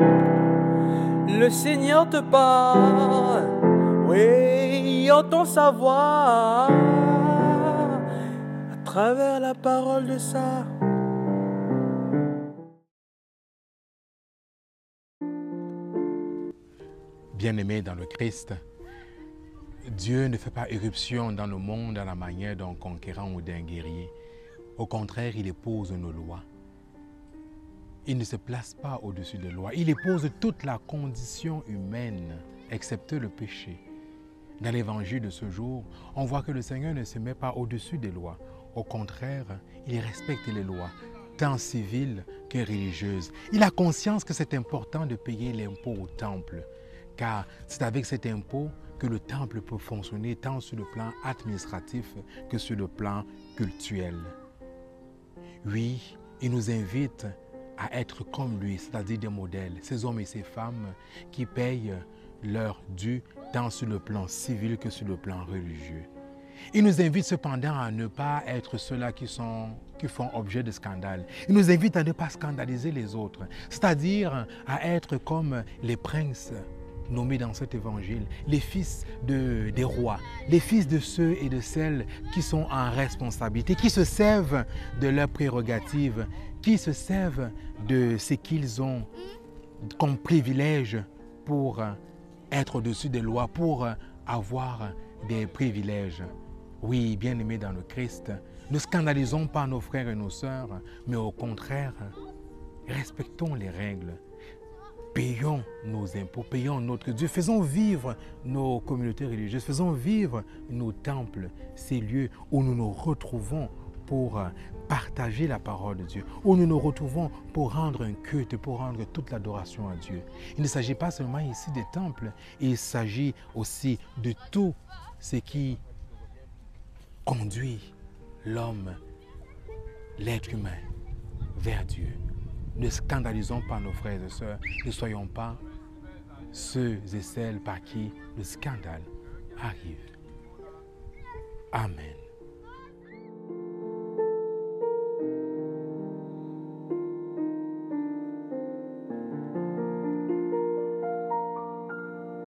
Le Seigneur te parle, oui, entend sa voix à travers la parole de ça. Bien-aimé dans le Christ, Dieu ne fait pas éruption dans le monde à la manière d'un conquérant ou d'un guerrier. Au contraire, il épose nos lois. Il ne se place pas au-dessus des lois. Il épose toute la condition humaine, excepté le péché. Dans l'évangile de ce jour, on voit que le Seigneur ne se met pas au-dessus des lois. Au contraire, il respecte les lois, tant civiles que religieuses. Il a conscience que c'est important de payer l'impôt au temple, car c'est avec cet impôt que le temple peut fonctionner tant sur le plan administratif que sur le plan cultuel. Oui, il nous invite à être comme lui, c'est-à-dire des modèles, ces hommes et ces femmes qui payent leur dû tant sur le plan civil que sur le plan religieux. Il nous invite cependant à ne pas être ceux-là qui, qui font objet de scandales. Il nous invite à ne pas scandaliser les autres, c'est-à-dire à être comme les princes nommés dans cet évangile, les fils de, des rois, les fils de ceux et de celles qui sont en responsabilité, qui se servent de leurs prérogatives, qui se servent de ce qu'ils ont comme privilège pour être au-dessus des lois, pour avoir des privilèges. Oui, bien-aimés dans le Christ, ne scandalisons pas nos frères et nos sœurs, mais au contraire, respectons les règles payons nos impôts, payons notre Dieu, faisons vivre nos communautés religieuses, faisons vivre nos temples, ces lieux où nous nous retrouvons pour partager la parole de Dieu, où nous nous retrouvons pour rendre un culte, pour rendre toute l'adoration à Dieu. Il ne s'agit pas seulement ici des temples, il s'agit aussi de tout ce qui conduit l'homme, l'être humain vers Dieu. Ne scandalisons pas nos frères et sœurs. Ne soyons pas ceux et celles par qui le scandale arrive. Amen.